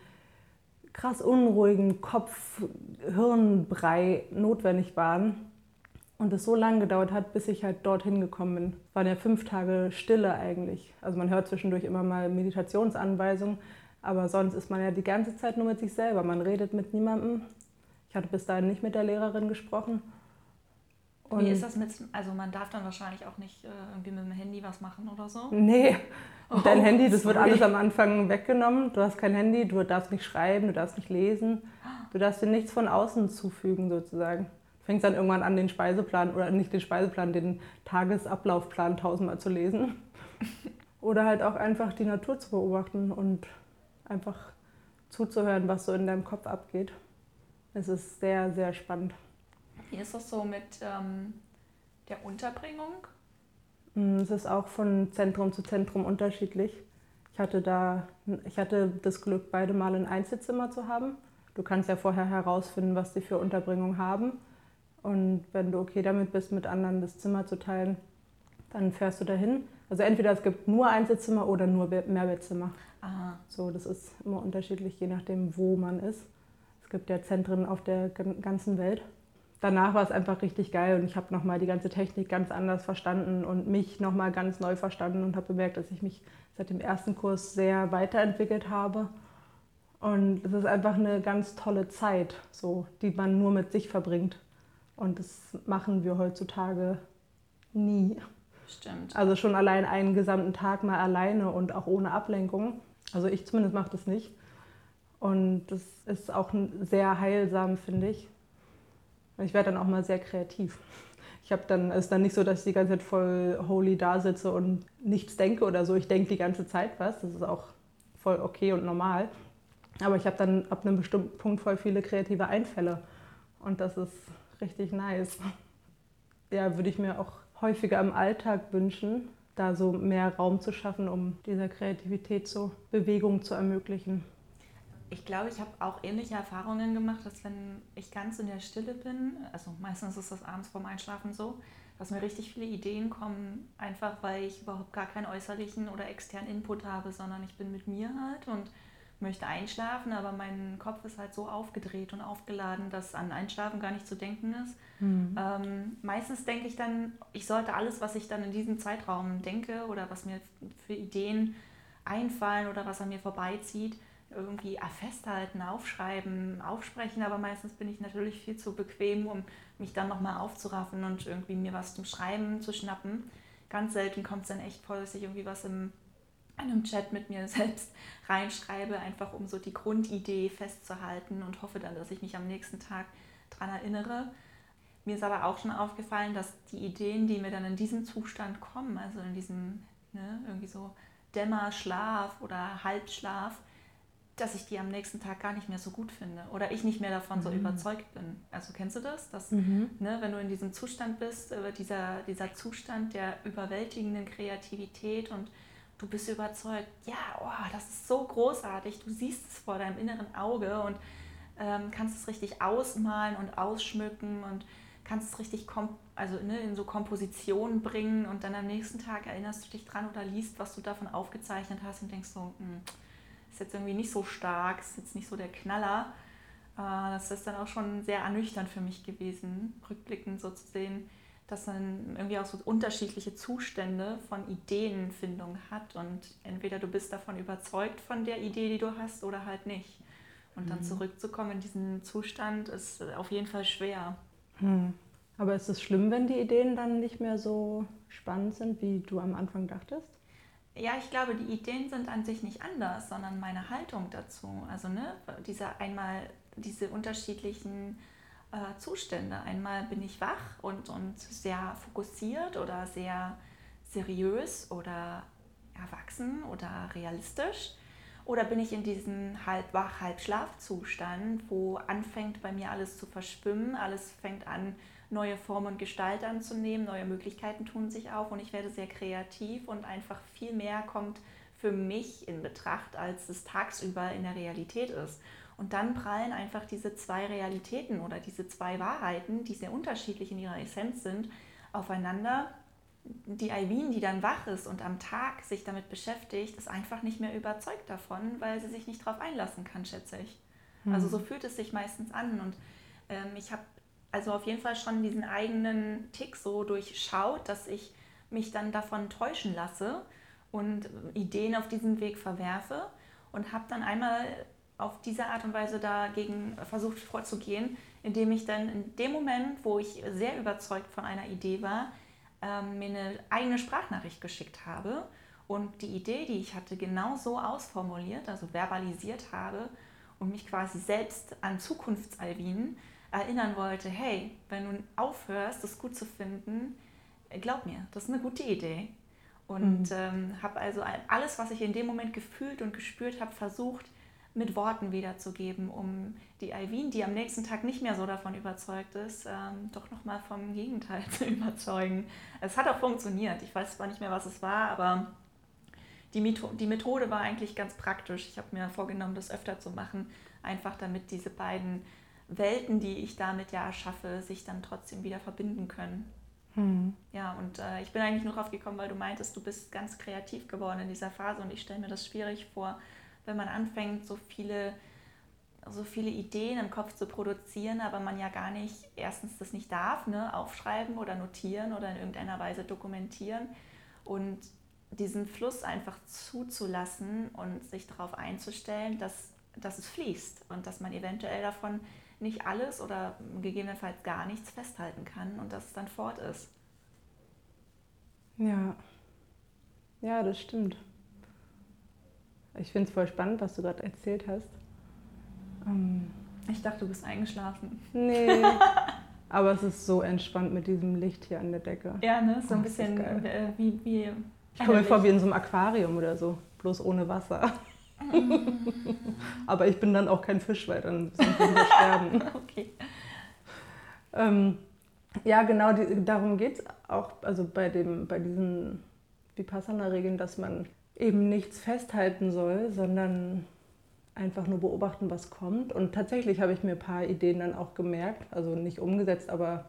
krass unruhigen Kopf-Hirnbrei notwendig waren und es so lange gedauert hat, bis ich halt dorthin gekommen bin. Waren ja fünf Tage Stille eigentlich. Also man hört zwischendurch immer mal Meditationsanweisungen, aber sonst ist man ja die ganze Zeit nur mit sich selber. Man redet mit niemandem. Ich hatte bis dahin nicht mit der Lehrerin gesprochen. Und Wie ist das mit, also man darf dann wahrscheinlich auch nicht äh, irgendwie mit dem Handy was machen oder so? Nee, und dein oh, Handy, das sorry. wird alles am Anfang weggenommen. Du hast kein Handy, du darfst nicht schreiben, du darfst nicht lesen. Du darfst dir nichts von außen zufügen sozusagen. Du fängst dann irgendwann an, den Speiseplan, oder nicht den Speiseplan, den Tagesablaufplan tausendmal zu lesen. [LAUGHS] Oder halt auch einfach die Natur zu beobachten und einfach zuzuhören, was so in deinem Kopf abgeht. Es ist sehr, sehr spannend. Wie ist das so mit ähm, der Unterbringung? Mm, es ist auch von Zentrum zu Zentrum unterschiedlich. Ich hatte da, ich hatte das Glück, beide Mal ein Einzelzimmer zu haben. Du kannst ja vorher herausfinden, was sie für Unterbringung haben. Und wenn du okay damit bist, mit anderen das Zimmer zu teilen, dann fährst du dahin. Also entweder es gibt nur Einzelzimmer oder nur Mehrbettzimmer. Aha. So, das ist immer unterschiedlich, je nachdem, wo man ist. Es gibt ja Zentren auf der ganzen Welt danach war es einfach richtig geil und ich habe nochmal die ganze Technik ganz anders verstanden und mich nochmal ganz neu verstanden und habe bemerkt, dass ich mich seit dem ersten Kurs sehr weiterentwickelt habe. Und es ist einfach eine ganz tolle Zeit, so, die man nur mit sich verbringt. Und das machen wir heutzutage nie. Stimmt. Also schon allein einen gesamten Tag mal alleine und auch ohne Ablenkung. Also ich zumindest mache das nicht. Und das ist auch sehr heilsam, finde ich. Ich werde dann auch mal sehr kreativ. Ich habe dann, es ist dann nicht so, dass ich die ganze Zeit voll holy da sitze und nichts denke oder so. Ich denke die ganze Zeit was. Das ist auch voll okay und normal. Aber ich habe dann ab einem bestimmten Punkt voll viele kreative Einfälle. Und das ist richtig nice. Ja, würde ich mir auch häufiger im Alltag wünschen, da so mehr Raum zu schaffen, um dieser Kreativität so Bewegung zu ermöglichen? Ich glaube, ich habe auch ähnliche Erfahrungen gemacht, dass wenn ich ganz in der Stille bin, also meistens ist das abends vorm Einschlafen so, dass mir richtig viele Ideen kommen, einfach weil ich überhaupt gar keinen äußerlichen oder externen Input habe, sondern ich bin mit mir halt und möchte einschlafen, aber mein Kopf ist halt so aufgedreht und aufgeladen, dass an Einschlafen gar nicht zu denken ist. Mhm. Ähm, meistens denke ich dann, ich sollte alles, was ich dann in diesem Zeitraum denke oder was mir für Ideen einfallen oder was an mir vorbeizieht, irgendwie festhalten, aufschreiben, aufsprechen, aber meistens bin ich natürlich viel zu bequem, um mich dann nochmal aufzuraffen und irgendwie mir was zum Schreiben zu schnappen. Ganz selten kommt es dann echt vor, dass ich irgendwie was im einem Chat mit mir [LAUGHS] selbst reinschreibe, einfach um so die Grundidee festzuhalten und hoffe dann, dass ich mich am nächsten Tag daran erinnere. Mir ist aber auch schon aufgefallen, dass die Ideen, die mir dann in diesem Zustand kommen, also in diesem ne, irgendwie so Dämmerschlaf oder Halbschlaf, dass ich die am nächsten Tag gar nicht mehr so gut finde oder ich nicht mehr davon mhm. so überzeugt bin. Also kennst du das? Dass, mhm. ne, wenn du in diesem Zustand bist, äh, dieser, dieser Zustand der überwältigenden Kreativität und du bist überzeugt, ja, oh, das ist so großartig, du siehst es vor deinem inneren Auge und ähm, kannst es richtig ausmalen und ausschmücken und kannst es richtig also, ne, in so Kompositionen bringen und dann am nächsten Tag erinnerst du dich dran oder liest, was du davon aufgezeichnet hast und denkst so, mh, hm, ist jetzt irgendwie nicht so stark, ist jetzt nicht so der Knaller. Äh, das ist dann auch schon sehr ernüchternd für mich gewesen, rückblickend so zu sehen, dass man irgendwie auch so unterschiedliche Zustände von Ideenfindung hat und entweder du bist davon überzeugt von der Idee, die du hast, oder halt nicht. Und dann mhm. zurückzukommen in diesen Zustand ist auf jeden Fall schwer. Hm. Aber ist es schlimm, wenn die Ideen dann nicht mehr so spannend sind, wie du am Anfang dachtest? Ja, ich glaube, die Ideen sind an sich nicht anders, sondern meine Haltung dazu. Also ne, diese einmal diese unterschiedlichen äh, Zustände. Einmal bin ich wach und, und sehr fokussiert oder sehr seriös oder erwachsen oder realistisch. Oder bin ich in diesem halb wach, halb Schlafzustand, wo anfängt bei mir alles zu verschwimmen, alles fängt an, neue Form und Gestalt anzunehmen, neue Möglichkeiten tun sich auf und ich werde sehr kreativ und einfach viel mehr kommt für mich in Betracht, als es tagsüber in der Realität ist. Und dann prallen einfach diese zwei Realitäten oder diese zwei Wahrheiten, die sehr unterschiedlich in ihrer Essenz sind, aufeinander. Die Eileen, die dann wach ist und am Tag sich damit beschäftigt, ist einfach nicht mehr überzeugt davon, weil sie sich nicht darauf einlassen kann, schätze ich. Mhm. Also so fühlt es sich meistens an. Und ähm, ich habe also auf jeden Fall schon diesen eigenen Tick so durchschaut, dass ich mich dann davon täuschen lasse und Ideen auf diesem Weg verwerfe und habe dann einmal auf diese Art und Weise dagegen versucht vorzugehen, indem ich dann in dem Moment, wo ich sehr überzeugt von einer Idee war, ähm, mir eine eigene Sprachnachricht geschickt habe und die Idee, die ich hatte, genau so ausformuliert, also verbalisiert habe und mich quasi selbst an Zukunftsalvinen erinnern wollte, hey, wenn du aufhörst, das gut zu finden, glaub mir, das ist eine gute Idee. Und mhm. ähm, habe also alles, was ich in dem Moment gefühlt und gespürt habe, versucht, mit Worten wiederzugeben, um die Alvin, die am nächsten Tag nicht mehr so davon überzeugt ist, ähm, doch nochmal vom Gegenteil [LAUGHS] zu überzeugen. Es hat auch funktioniert. Ich weiß zwar nicht mehr, was es war, aber die, Methode, die Methode war eigentlich ganz praktisch. Ich habe mir vorgenommen, das öfter zu machen, einfach damit diese beiden Welten, die ich damit ja erschaffe, sich dann trotzdem wieder verbinden können. Hm. Ja, und äh, ich bin eigentlich nur drauf gekommen, weil du meintest, du bist ganz kreativ geworden in dieser Phase und ich stelle mir das schwierig vor, wenn man anfängt, so viele, so viele Ideen im Kopf zu produzieren, aber man ja gar nicht, erstens das nicht darf, ne, aufschreiben oder notieren oder in irgendeiner Weise dokumentieren und diesen Fluss einfach zuzulassen und sich darauf einzustellen, dass, dass es fließt und dass man eventuell davon nicht alles oder gegebenenfalls gar nichts festhalten kann und dass es dann fort ist. Ja, ja, das stimmt. Ich finde es voll spannend, was du gerade erzählt hast. Ähm, ich dachte, du bist eingeschlafen. Nee. [LAUGHS] aber es ist so entspannt mit diesem Licht hier an der Decke. Ja, ne? So ein bisschen äh, wie, wie. Ich komme mir vor wie in so einem Aquarium oder so, bloß ohne Wasser. [LAUGHS] aber ich bin dann auch kein Fisch, weil dann sind wir sterben. [LAUGHS] okay. Ähm, ja, genau, die, darum geht es auch, also bei, dem, bei diesen Vipassana-Regeln, dass man eben nichts festhalten soll, sondern einfach nur beobachten, was kommt. Und tatsächlich habe ich mir ein paar Ideen dann auch gemerkt, also nicht umgesetzt, aber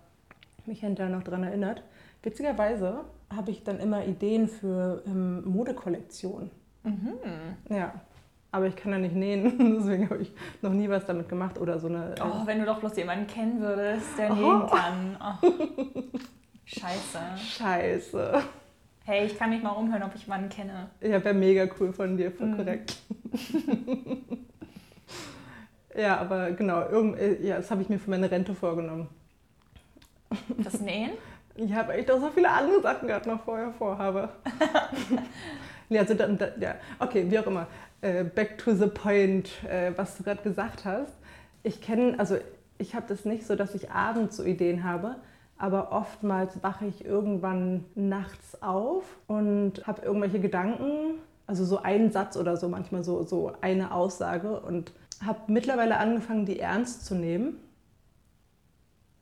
mich hinterher noch daran erinnert. Witzigerweise habe ich dann immer Ideen für ähm, Modekollektionen. Mhm. Ja, aber ich kann ja nicht nähen, [LAUGHS] deswegen habe ich noch nie was damit gemacht oder so eine. Oh, wenn du doch bloß jemanden kennen würdest, der oh. nähen kann. Oh. Scheiße. [LAUGHS] Scheiße. Hey, ich kann mich mal umhören, ob ich jemanden kenne. Ja, wäre mega cool von dir, voll mm. korrekt. [LAUGHS] ja, aber genau, irgend, äh, ja, das habe ich mir für meine Rente vorgenommen. Das Nähen? [LAUGHS] Ja, weil ich doch so viele andere Sachen gerade noch vorher vorhabe. [LAUGHS] ja, also dann, ja, okay, wie auch immer. Uh, back to the point, uh, was du gerade gesagt hast. Ich kenne, also ich habe das nicht so, dass ich abends so Ideen habe, aber oftmals wache ich irgendwann nachts auf und habe irgendwelche Gedanken, also so einen Satz oder so, manchmal so, so eine Aussage und habe mittlerweile angefangen, die ernst zu nehmen.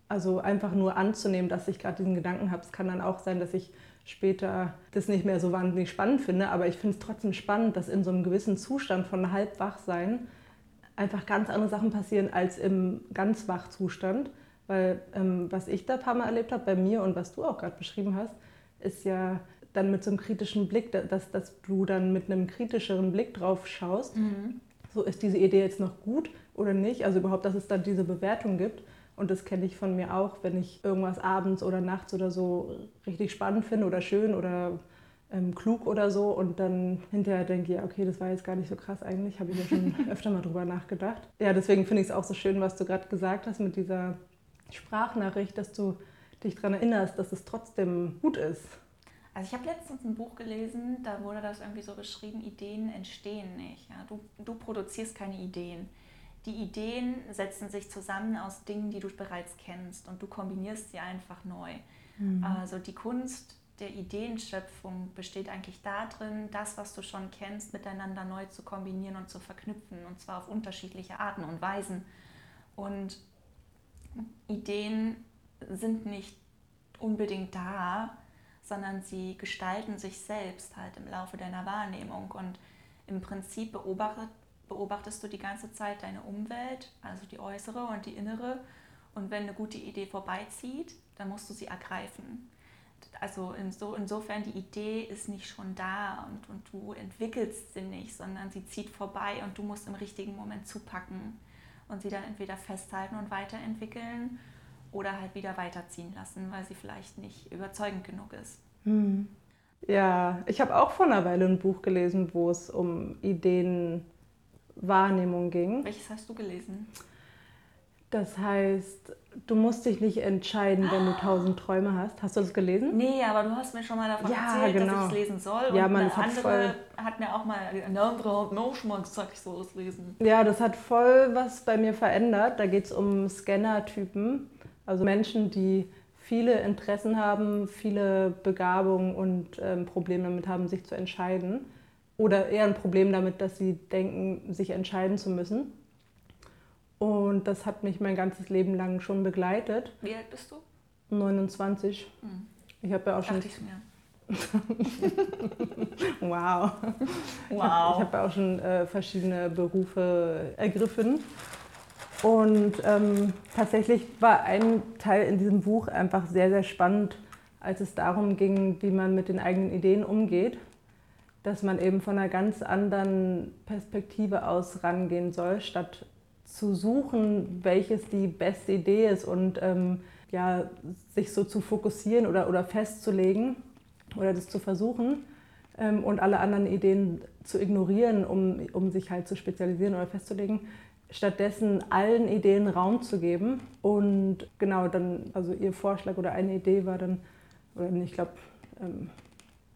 Also einfach nur anzunehmen, dass ich gerade diesen Gedanken habe. Es kann dann auch sein, dass ich später das nicht mehr so wahnsinnig spannend finde, aber ich finde es trotzdem spannend, dass in so einem gewissen Zustand von Halbwachsein einfach ganz andere Sachen passieren als im ganz Wachzustand. Weil ähm, was ich da ein paar Mal erlebt habe bei mir und was du auch gerade beschrieben hast, ist ja dann mit so einem kritischen Blick, dass, dass du dann mit einem kritischeren Blick drauf schaust. Mhm. So ist diese Idee jetzt noch gut oder nicht? Also überhaupt, dass es dann diese Bewertung gibt. Und das kenne ich von mir auch, wenn ich irgendwas abends oder nachts oder so richtig spannend finde oder schön oder ähm, klug oder so und dann hinterher denke, ja, okay, das war jetzt gar nicht so krass eigentlich, habe ich ja schon [LAUGHS] öfter mal drüber nachgedacht. Ja, deswegen finde ich es auch so schön, was du gerade gesagt hast mit dieser Sprachnachricht, dass du dich daran erinnerst, dass es trotzdem gut ist. Also ich habe letztens ein Buch gelesen, da wurde das irgendwie so beschrieben, Ideen entstehen nicht. Ja? Du, du produzierst keine Ideen. die Ideen setzen sich zusammen aus Dingen, die du bereits kennst und du kombinierst sie einfach neu. Mhm. Also die Kunst der Ideenschöpfung besteht eigentlich darin, das, was du schon kennst, miteinander neu zu kombinieren und zu verknüpfen und zwar auf unterschiedliche Arten und Weisen. Und Ideen sind nicht unbedingt da, sondern sie gestalten sich selbst halt im Laufe deiner Wahrnehmung. Und im Prinzip beobachtet, beobachtest du die ganze Zeit deine Umwelt, also die äußere und die innere. Und wenn eine gute Idee vorbeizieht, dann musst du sie ergreifen. Also inso, insofern, die Idee ist nicht schon da und, und du entwickelst sie nicht, sondern sie zieht vorbei und du musst im richtigen Moment zupacken und sie dann entweder festhalten und weiterentwickeln oder halt wieder weiterziehen lassen, weil sie vielleicht nicht überzeugend genug ist. Hm. Ja, ich habe auch vor einer Weile ein Buch gelesen, wo es um Ideenwahrnehmung ging. Welches hast du gelesen? Das heißt, du musst dich nicht entscheiden, wenn du tausend Träume hast. Hast du das gelesen? Nee, aber du hast mir schon mal davon ja, erzählt, genau. dass ich es lesen soll. Ja, und man, eine andere voll... hat mir auch mal, eine andere hat mir auch schon mal gesagt, ich soll es lesen. Ja, das hat voll was bei mir verändert. Da geht es um Scanner-Typen. Also Menschen, die viele Interessen haben, viele Begabungen und ähm, Probleme damit haben, sich zu entscheiden. Oder eher ein Problem damit, dass sie denken, sich entscheiden zu müssen. Und das hat mich mein ganzes Leben lang schon begleitet. Wie alt bist du? 29. Hm. Ich habe ja auch schon. [LAUGHS] Wow. Wow. Ich habe hab ja auch schon äh, verschiedene Berufe ergriffen. Und ähm, tatsächlich war ein Teil in diesem Buch einfach sehr, sehr spannend, als es darum ging, wie man mit den eigenen Ideen umgeht. Dass man eben von einer ganz anderen Perspektive aus rangehen soll, statt zu suchen, welches die beste Idee ist und ähm, ja, sich so zu fokussieren oder, oder festzulegen oder das zu versuchen ähm, und alle anderen Ideen zu ignorieren, um, um sich halt zu spezialisieren oder festzulegen. Stattdessen allen Ideen Raum zu geben und genau dann, also ihr Vorschlag oder eine Idee war dann, oder ich glaube, ähm,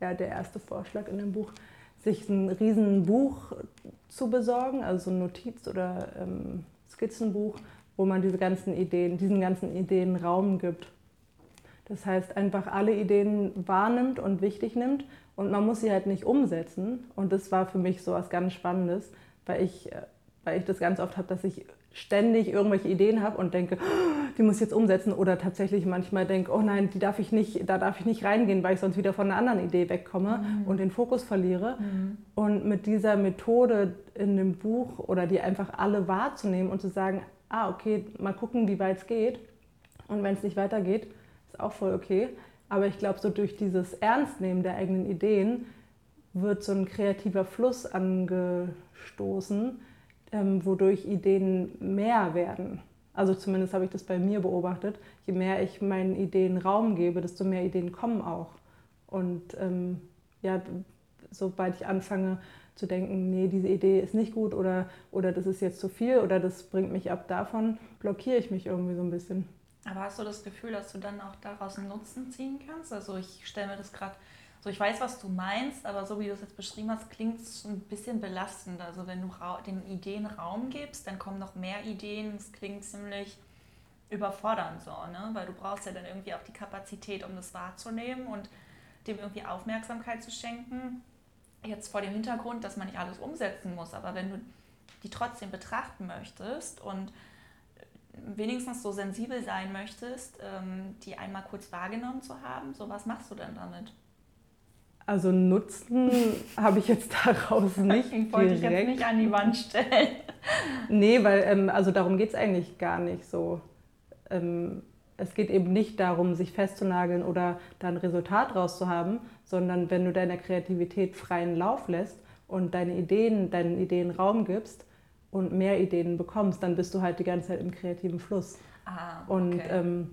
ja, der erste Vorschlag in dem Buch, sich ein riesen Buch zu besorgen, also ein Notiz- oder ähm, Skizzenbuch, wo man diese ganzen Ideen, diesen ganzen Ideen Raum gibt. Das heißt, einfach alle Ideen wahrnimmt und wichtig nimmt und man muss sie halt nicht umsetzen. Und das war für mich so was ganz Spannendes, weil ich, äh, weil ich das ganz oft habe, dass ich ständig irgendwelche Ideen habe und denke, oh, die muss ich jetzt umsetzen oder tatsächlich manchmal denke, oh nein, die darf ich nicht, da darf ich nicht reingehen, weil ich sonst wieder von einer anderen Idee wegkomme mhm. und den Fokus verliere. Mhm. Und mit dieser Methode in dem Buch oder die einfach alle wahrzunehmen und zu sagen, ah okay, mal gucken, wie weit es geht. Und wenn es nicht weitergeht, ist auch voll okay. Aber ich glaube, so durch dieses Ernstnehmen der eigenen Ideen wird so ein kreativer Fluss angestoßen, ähm, wodurch Ideen mehr werden. Also zumindest habe ich das bei mir beobachtet. Je mehr ich meinen Ideen Raum gebe, desto mehr Ideen kommen auch. Und ähm, ja, sobald ich anfange zu denken, nee, diese Idee ist nicht gut oder, oder das ist jetzt zu viel oder das bringt mich ab davon, blockiere ich mich irgendwie so ein bisschen. Aber hast du das Gefühl, dass du dann auch daraus einen Nutzen ziehen kannst? Also ich stelle mir das gerade so, ich weiß, was du meinst, aber so wie du es jetzt beschrieben hast, klingt es ein bisschen belastend. Also wenn du den Ideen Raum gibst, dann kommen noch mehr Ideen. Es klingt ziemlich überfordernd so, ne? Weil du brauchst ja dann irgendwie auch die Kapazität, um das wahrzunehmen und dem irgendwie Aufmerksamkeit zu schenken. Jetzt vor dem Hintergrund, dass man nicht alles umsetzen muss, aber wenn du die trotzdem betrachten möchtest und wenigstens so sensibel sein möchtest, ähm, die einmal kurz wahrgenommen zu haben, so was machst du denn damit? Also Nutzen habe ich jetzt [LAUGHS] daraus nicht. Ich [LAUGHS] wollte ich jetzt nicht an die Wand stellen. nee, weil ähm, also darum geht es eigentlich gar nicht so. Ähm, es geht eben nicht darum, sich festzunageln oder da ein Resultat rauszuhaben, sondern wenn du deiner Kreativität freien Lauf lässt und deine Ideen, deinen Ideen Raum gibst und mehr Ideen bekommst, dann bist du halt die ganze Zeit im kreativen Fluss. Ah, okay. Und ähm,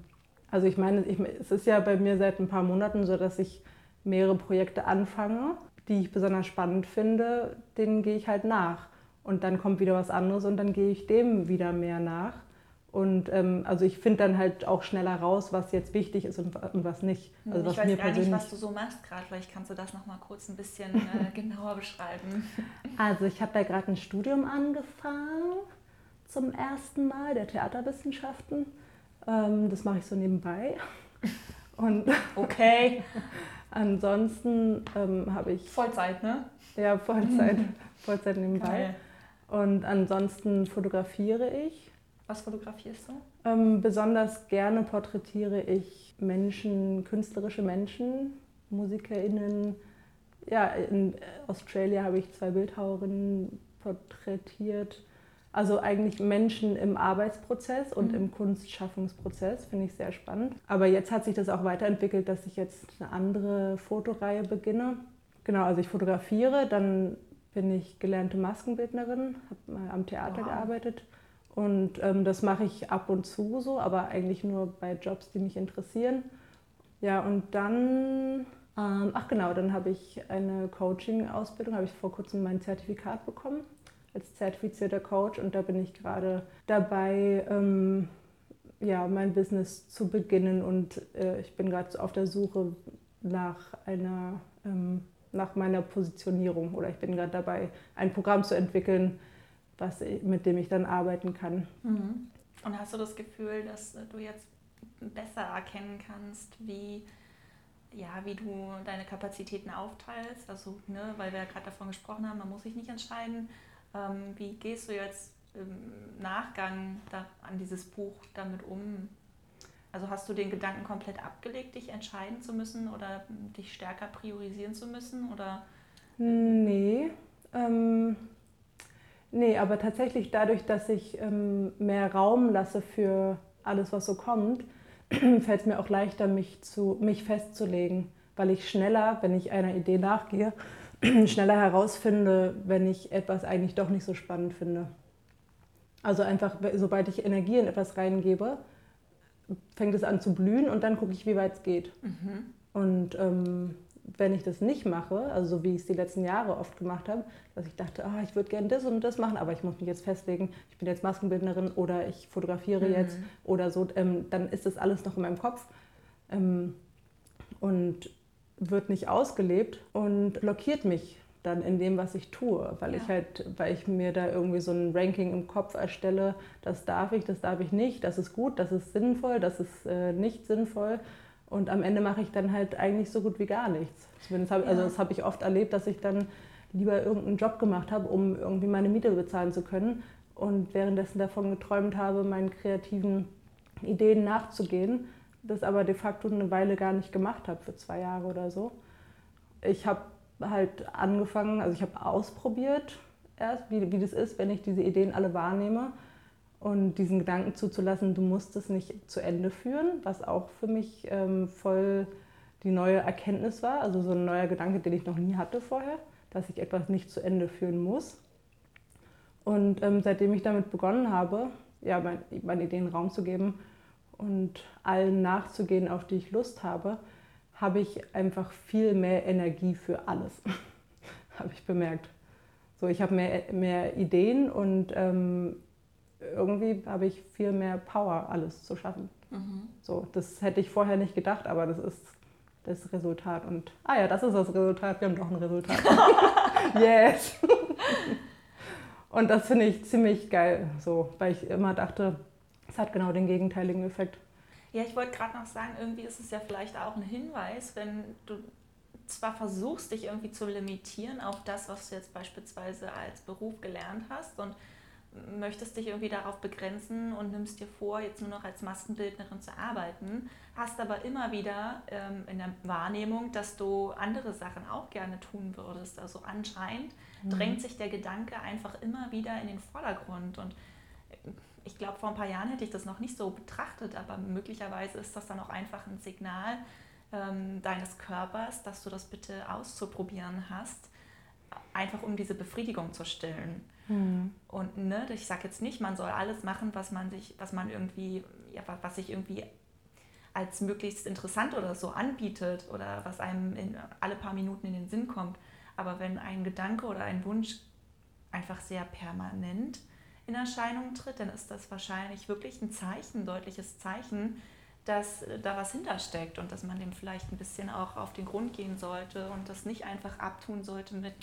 also ich meine, ich, es ist ja bei mir seit ein paar Monaten so, dass ich mehrere Projekte anfange, die ich besonders spannend finde, denen gehe ich halt nach. Und dann kommt wieder was anderes und dann gehe ich dem wieder mehr nach. Und ähm, also ich finde dann halt auch schneller raus, was jetzt wichtig ist und, und was nicht. Hm, also was ich weiß mir gar nicht, was du so machst gerade. Vielleicht kannst du das noch mal kurz ein bisschen äh, [LAUGHS] genauer beschreiben. Also ich habe da gerade ein Studium angefangen zum ersten Mal, der Theaterwissenschaften. Ähm, das mache ich so nebenbei. [LAUGHS] Und Okay. [LAUGHS] ansonsten ähm, habe ich Vollzeit, ne? ja Vollzeit, [LAUGHS] Vollzeit nebenbei. Geil. Und ansonsten fotografiere ich. Was fotografierst du? Ähm, besonders gerne porträtiere ich Menschen, künstlerische Menschen, MusikerInnen. Ja, in Australia habe ich zwei Bildhauerinnen porträtiert. Also eigentlich Menschen im Arbeitsprozess und Mhm. im Kunstschaffungsprozess, finde ich sehr spannend. Aber jetzt hat sich das auch weiterentwickelt, dass ich jetzt eine andere Fotoreihe beginne. Genau, also ich fotografiere, dann bin ich gelernte Maskenbildnerin, habe mal am Theater Wow. gearbeitet. Und ähm, das mache ich ab und zu so, aber eigentlich nur bei Jobs, die mich interessieren. Ja, und dann, ähm, ach genau, dann habe ich eine Coaching-Ausbildung, habe ich vor kurzem mein Zertifikat bekommen als zertifizierter Coach und da bin ich gerade dabei, ähm, ja, mein Business zu beginnen und äh, ich bin gerade so auf der Suche nach einer, ähm, nach meiner Positionierung oder ich bin gerade dabei, ein Programm zu entwickeln, was, mit dem ich dann arbeiten kann. Mhm. Und hast du das Gefühl, dass äh, du jetzt besser erkennen kannst, wie, ja, wie du deine Kapazitäten aufteilst? Also, ne, weil wir ja gerade davon gesprochen haben, man muss sich nicht entscheiden. Ähm, wie gehst du jetzt im Nachgang da, an dieses Buch damit um? Also hast du den Gedanken komplett abgelegt, dich entscheiden zu müssen oder dich stärker priorisieren zu müssen? Oder Nee, ähm, nee, aber tatsächlich dadurch, dass ich ähm, mehr Raum lasse für alles, was so kommt, [CLEARS THROAT] fällt es mir auch leichter, mich, zu, mich festzulegen, weil ich schneller, wenn ich einer Idee nachgehe, [CLEARS THROAT] schneller herausfinde, wenn ich etwas eigentlich doch nicht so spannend finde. Also einfach, sobald ich Energie in etwas reingebe, fängt es an zu blühen und dann gucke ich, wie weit es geht. Und ähm, wenn ich das nicht mache, also so wie ich es die letzten Jahre oft gemacht habe, dass ich dachte, ah, ich würde gerne das und das machen, aber ich muss mich jetzt festlegen, ich bin jetzt Maskenbildnerin oder ich fotografiere Mhm. jetzt oder so, ähm, dann ist das alles noch in meinem Kopf ähm, und wird nicht ausgelebt und blockiert mich dann in dem, was ich tue, weil ich Ja. halt, weil ich mir da irgendwie so ein Ranking im Kopf erstelle, das darf ich, das darf ich nicht, das ist gut, das ist sinnvoll, das ist äh, nicht sinnvoll. Und am Ende mache ich dann halt eigentlich so gut wie gar nichts. Zumindest hab, also Ja. das habe ich oft erlebt, dass ich dann lieber irgendeinen Job gemacht habe, um irgendwie meine Miete bezahlen zu können und währenddessen davon geträumt habe, meinen kreativen Ideen nachzugehen, das aber de facto eine Weile gar nicht gemacht habe, für zwei Jahre oder so. Ich habe halt angefangen, also ich habe ausprobiert erst, wie, wie das ist, wenn ich diese Ideen alle wahrnehme und diesen Gedanken zuzulassen, du musst es nicht zu Ende führen, was auch für mich ähm, voll die neue Erkenntnis war, also so ein neuer Gedanke, den ich noch nie hatte vorher, dass ich etwas nicht zu Ende führen muss. Und ähm, seitdem ich damit begonnen habe, ja, mein, meinen Ideen Raum zu geben und allen nachzugehen, auf die ich Lust habe, habe ich einfach viel mehr Energie für alles, [LAUGHS] habe ich bemerkt. So, ich habe mehr, mehr Ideen und ähm, irgendwie habe ich viel mehr Power, alles zu schaffen. So, das hätte ich vorher nicht gedacht, aber das ist das Resultat. Und ah ja, das ist das Resultat. Wir haben doch ein Resultat. [LAUGHS] yes. [LAUGHS] Und das finde ich ziemlich geil, so, weil ich immer dachte, es hat genau den gegenteiligen Effekt. Ja, ich wollte gerade noch sagen, irgendwie ist es ja vielleicht auch ein Hinweis, wenn du zwar versuchst, dich irgendwie zu limitieren auf das, was du jetzt beispielsweise als Beruf gelernt hast und möchtest dich irgendwie darauf begrenzen und nimmst dir vor, jetzt nur noch als Maskenbildnerin zu arbeiten, hast aber immer wieder ähm, in der Wahrnehmung, dass du andere Sachen auch gerne tun würdest. Also anscheinend drängt sich der Gedanke einfach immer wieder in den Vordergrund und ich glaube, vor ein paar Jahren hätte ich das noch nicht so betrachtet, aber möglicherweise ist das dann auch einfach ein Signal ähm, deines Körpers, dass du das bitte auszuprobieren hast, einfach um diese Befriedigung zu stillen. Und ne, ich sage jetzt nicht, man soll alles machen, was man sich, was man irgendwie, ja, wa- was sich irgendwie als möglichst interessant oder so anbietet oder was einem in alle paar Minuten in den Sinn kommt. Aber wenn ein Gedanke oder ein Wunsch einfach sehr permanent in Erscheinung tritt, dann ist das wahrscheinlich wirklich ein Zeichen, ein deutliches Zeichen, dass äh, da was hintersteckt und dass man dem vielleicht ein bisschen auch auf den Grund gehen sollte und das nicht einfach abtun sollte mit,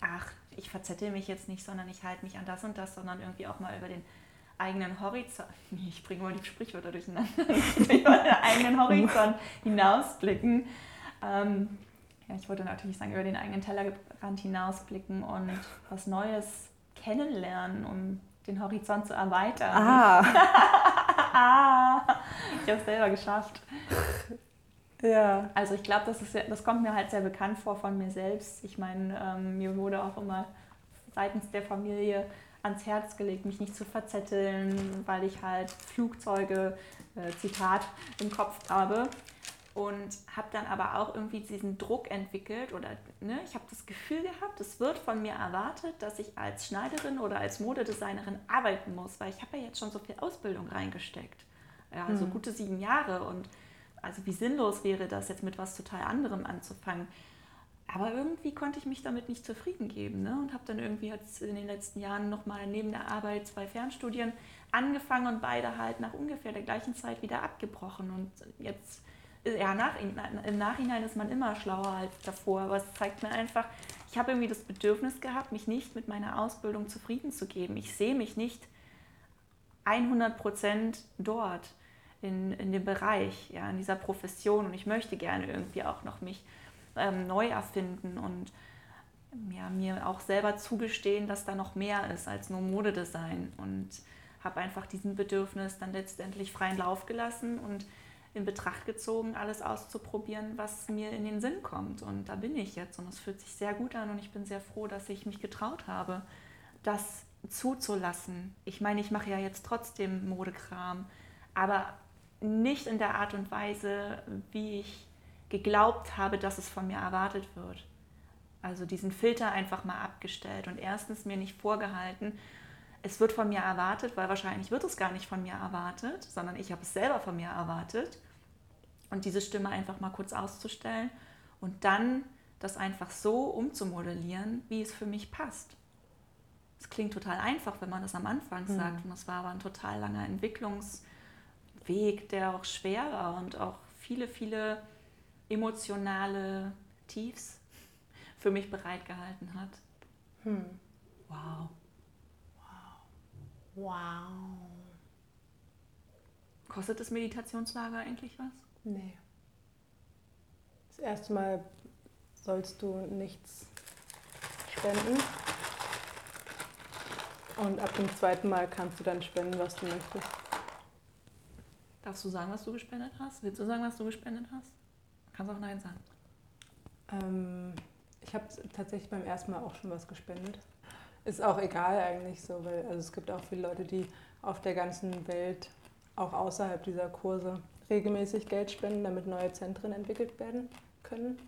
ach, ich verzettel mich jetzt nicht, sondern ich halte mich an das und das, sondern irgendwie auch mal über den eigenen Horizont, [LAUGHS] ich bringe mal die Sprichwörter durcheinander, [LAUGHS] über den eigenen Horizont hinausblicken. Ähm, ja, ich wollte natürlich sagen, über den eigenen Tellerrand hinausblicken und was Neues kennenlernen, um den Horizont zu erweitern. Ah. [LAUGHS] ah, ich habe es selber geschafft. Ja. Also ich glaube, das, das kommt mir halt sehr bekannt vor von mir selbst. Ich meine, ähm, mir wurde auch immer seitens der Familie ans Herz gelegt, mich nicht zu verzetteln, weil ich halt Flugzeuge, äh, Zitat, im Kopf habe. Und habe dann aber auch irgendwie diesen Druck entwickelt oder ne, ich habe das Gefühl gehabt, es wird von mir erwartet, dass ich als Schneiderin oder als Modedesignerin arbeiten muss, weil ich habe ja jetzt schon so viel Ausbildung reingesteckt. Ja, also mhm. gute sieben Jahre und also wie sinnlos wäre das jetzt mit was total anderem anzufangen. Aber irgendwie konnte ich mich damit nicht zufrieden geben ne? und habe dann irgendwie jetzt in den letzten Jahren nochmal neben der Arbeit zwei Fernstudien angefangen und beide halt nach ungefähr der gleichen Zeit wieder abgebrochen. Und jetzt, ja, nach, im Nachhinein ist man immer schlauer als davor, aber es zeigt mir einfach, ich habe irgendwie das Bedürfnis gehabt, mich nicht mit meiner Ausbildung zufrieden zu geben. Ich sehe mich nicht 100 Prozent dort in, in dem Bereich, ja, in dieser Profession und ich möchte gerne irgendwie auch noch mich ähm, neu erfinden und ja, mir auch selber zugestehen, dass da noch mehr ist als nur Modedesign und habe einfach diesen Bedürfnis dann letztendlich freien Lauf gelassen und in Betracht gezogen, alles auszuprobieren, was mir in den Sinn kommt. Und da bin ich jetzt und es fühlt sich sehr gut an und ich bin sehr froh, dass ich mich getraut habe, das zuzulassen. Ich meine, ich mache ja jetzt trotzdem Modekram, aber nicht in der Art und Weise, wie ich geglaubt habe, dass es von mir erwartet wird. Also diesen Filter einfach mal abgestellt und erstens mir nicht vorgehalten, es wird von mir erwartet, weil wahrscheinlich wird es gar nicht von mir erwartet, sondern ich habe es selber von mir erwartet. Und diese Stimme einfach mal kurz auszustellen und dann das einfach so umzumodellieren, wie es für mich passt. Es klingt total einfach, wenn man das am Anfang mhm. sagt. Und das war aber ein total langer Entwicklungsweg, der auch schwer war und auch viele, viele emotionale Tiefs für mich bereitgehalten hat. Hm. Wow. Wow. Wow. Kostet das Meditationslager eigentlich was? Nee. Das erste Mal sollst du nichts spenden. Und ab dem zweiten Mal kannst du dann spenden, was du möchtest. Darfst du sagen, was du gespendet hast? Willst du sagen, was du gespendet hast? Kannst auch Nein sagen. Ähm, ich habe tatsächlich beim ersten Mal auch schon was gespendet. Ist auch egal eigentlich so, weil also es gibt auch viele Leute, die auf der ganzen Welt, auch außerhalb dieser Kurse, regelmäßig Geld spenden, damit neue Zentren entwickelt werden können.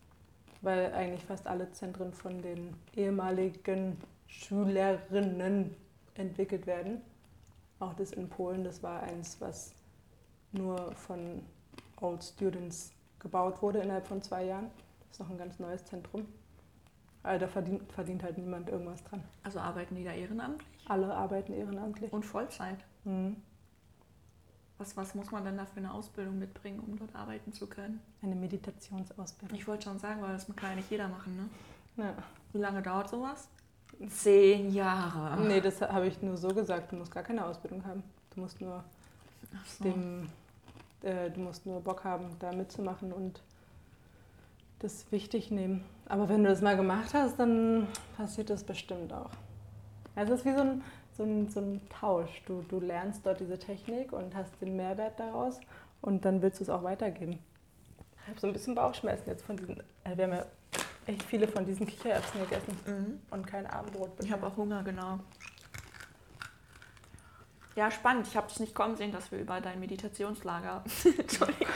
Weil eigentlich fast alle Zentren von den ehemaligen Schülerinnen entwickelt werden. Auch das in Polen, das war eins, was nur von Old Students gebaut wurde innerhalb von zwei Jahren. Das ist noch ein ganz neues Zentrum. Also da verdient, verdient halt niemand irgendwas dran. Also arbeiten die da ehrenamtlich? Alle arbeiten ehrenamtlich. Und Vollzeit? Mhm. Was, was muss man denn da für eine Ausbildung mitbringen, um dort arbeiten zu können? Eine Meditationsausbildung. Ich wollte schon sagen, weil das kann ja nicht jeder machen, ne? Ja. Wie lange dauert sowas? Zehn Jahre. Nee, das habe ich nur so gesagt. Du musst gar keine Ausbildung haben. Du musst nur so. dem äh, du musst nur Bock haben, da mitzumachen und das wichtig nehmen. Aber wenn du das mal gemacht hast, dann passiert das bestimmt auch. Also es ist wie so ein, so ein, so ein Tausch. Du, du lernst dort diese Technik und hast den Mehrwert daraus und dann willst du es auch weitergeben. Ich habe so ein bisschen Bauchschmerzen jetzt von diesen. Also wir haben ja echt viele von diesen Kichererbsen gegessen mhm. und kein Abendbrot. Ich habe auch Hunger, genau. Ja, spannend. Ich habe es nicht kommen sehen, dass wir über dein Meditationslager. [LAUGHS] Entschuldigung.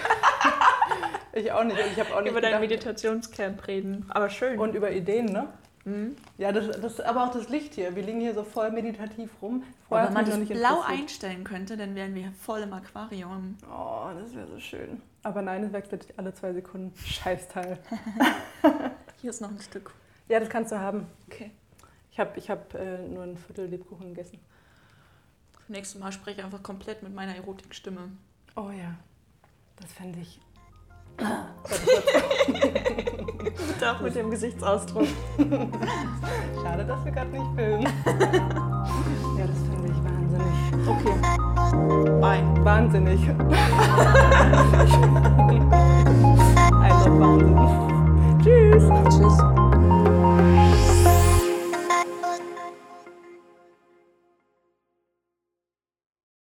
ich auch nicht. Ich habe auch nicht über dein Meditationscamp reden. Aber schön. Und über Ideen, ne? Mhm. Ja, das, das aber auch das Licht hier. Wir liegen hier so voll meditativ rum. Vorher wenn man das blau einstellen könnte, dann wären wir voll im Aquarium. Oh, das wäre so schön. Aber nein, es wechselt alle zwei Sekunden. Scheißteil. [LAUGHS] hier ist noch ein Stück. Ja, das kannst du haben. Okay. Ich habe ich hab, äh, nur ein Viertel Lebkuchen gegessen. Nächstes Mal spreche ich einfach komplett mit meiner Erotikstimme. Oh ja, das fände ich. [LAUGHS] [LAUGHS] Und auch mit dem Gesichtsausdruck. [LAUGHS] Schade, dass wir gerade nicht filmen. [LAUGHS] ja, das finde ich wahnsinnig. Okay. Bye. Wahnsinnig. I love Wahnsinn. Tschüss. Tschüss.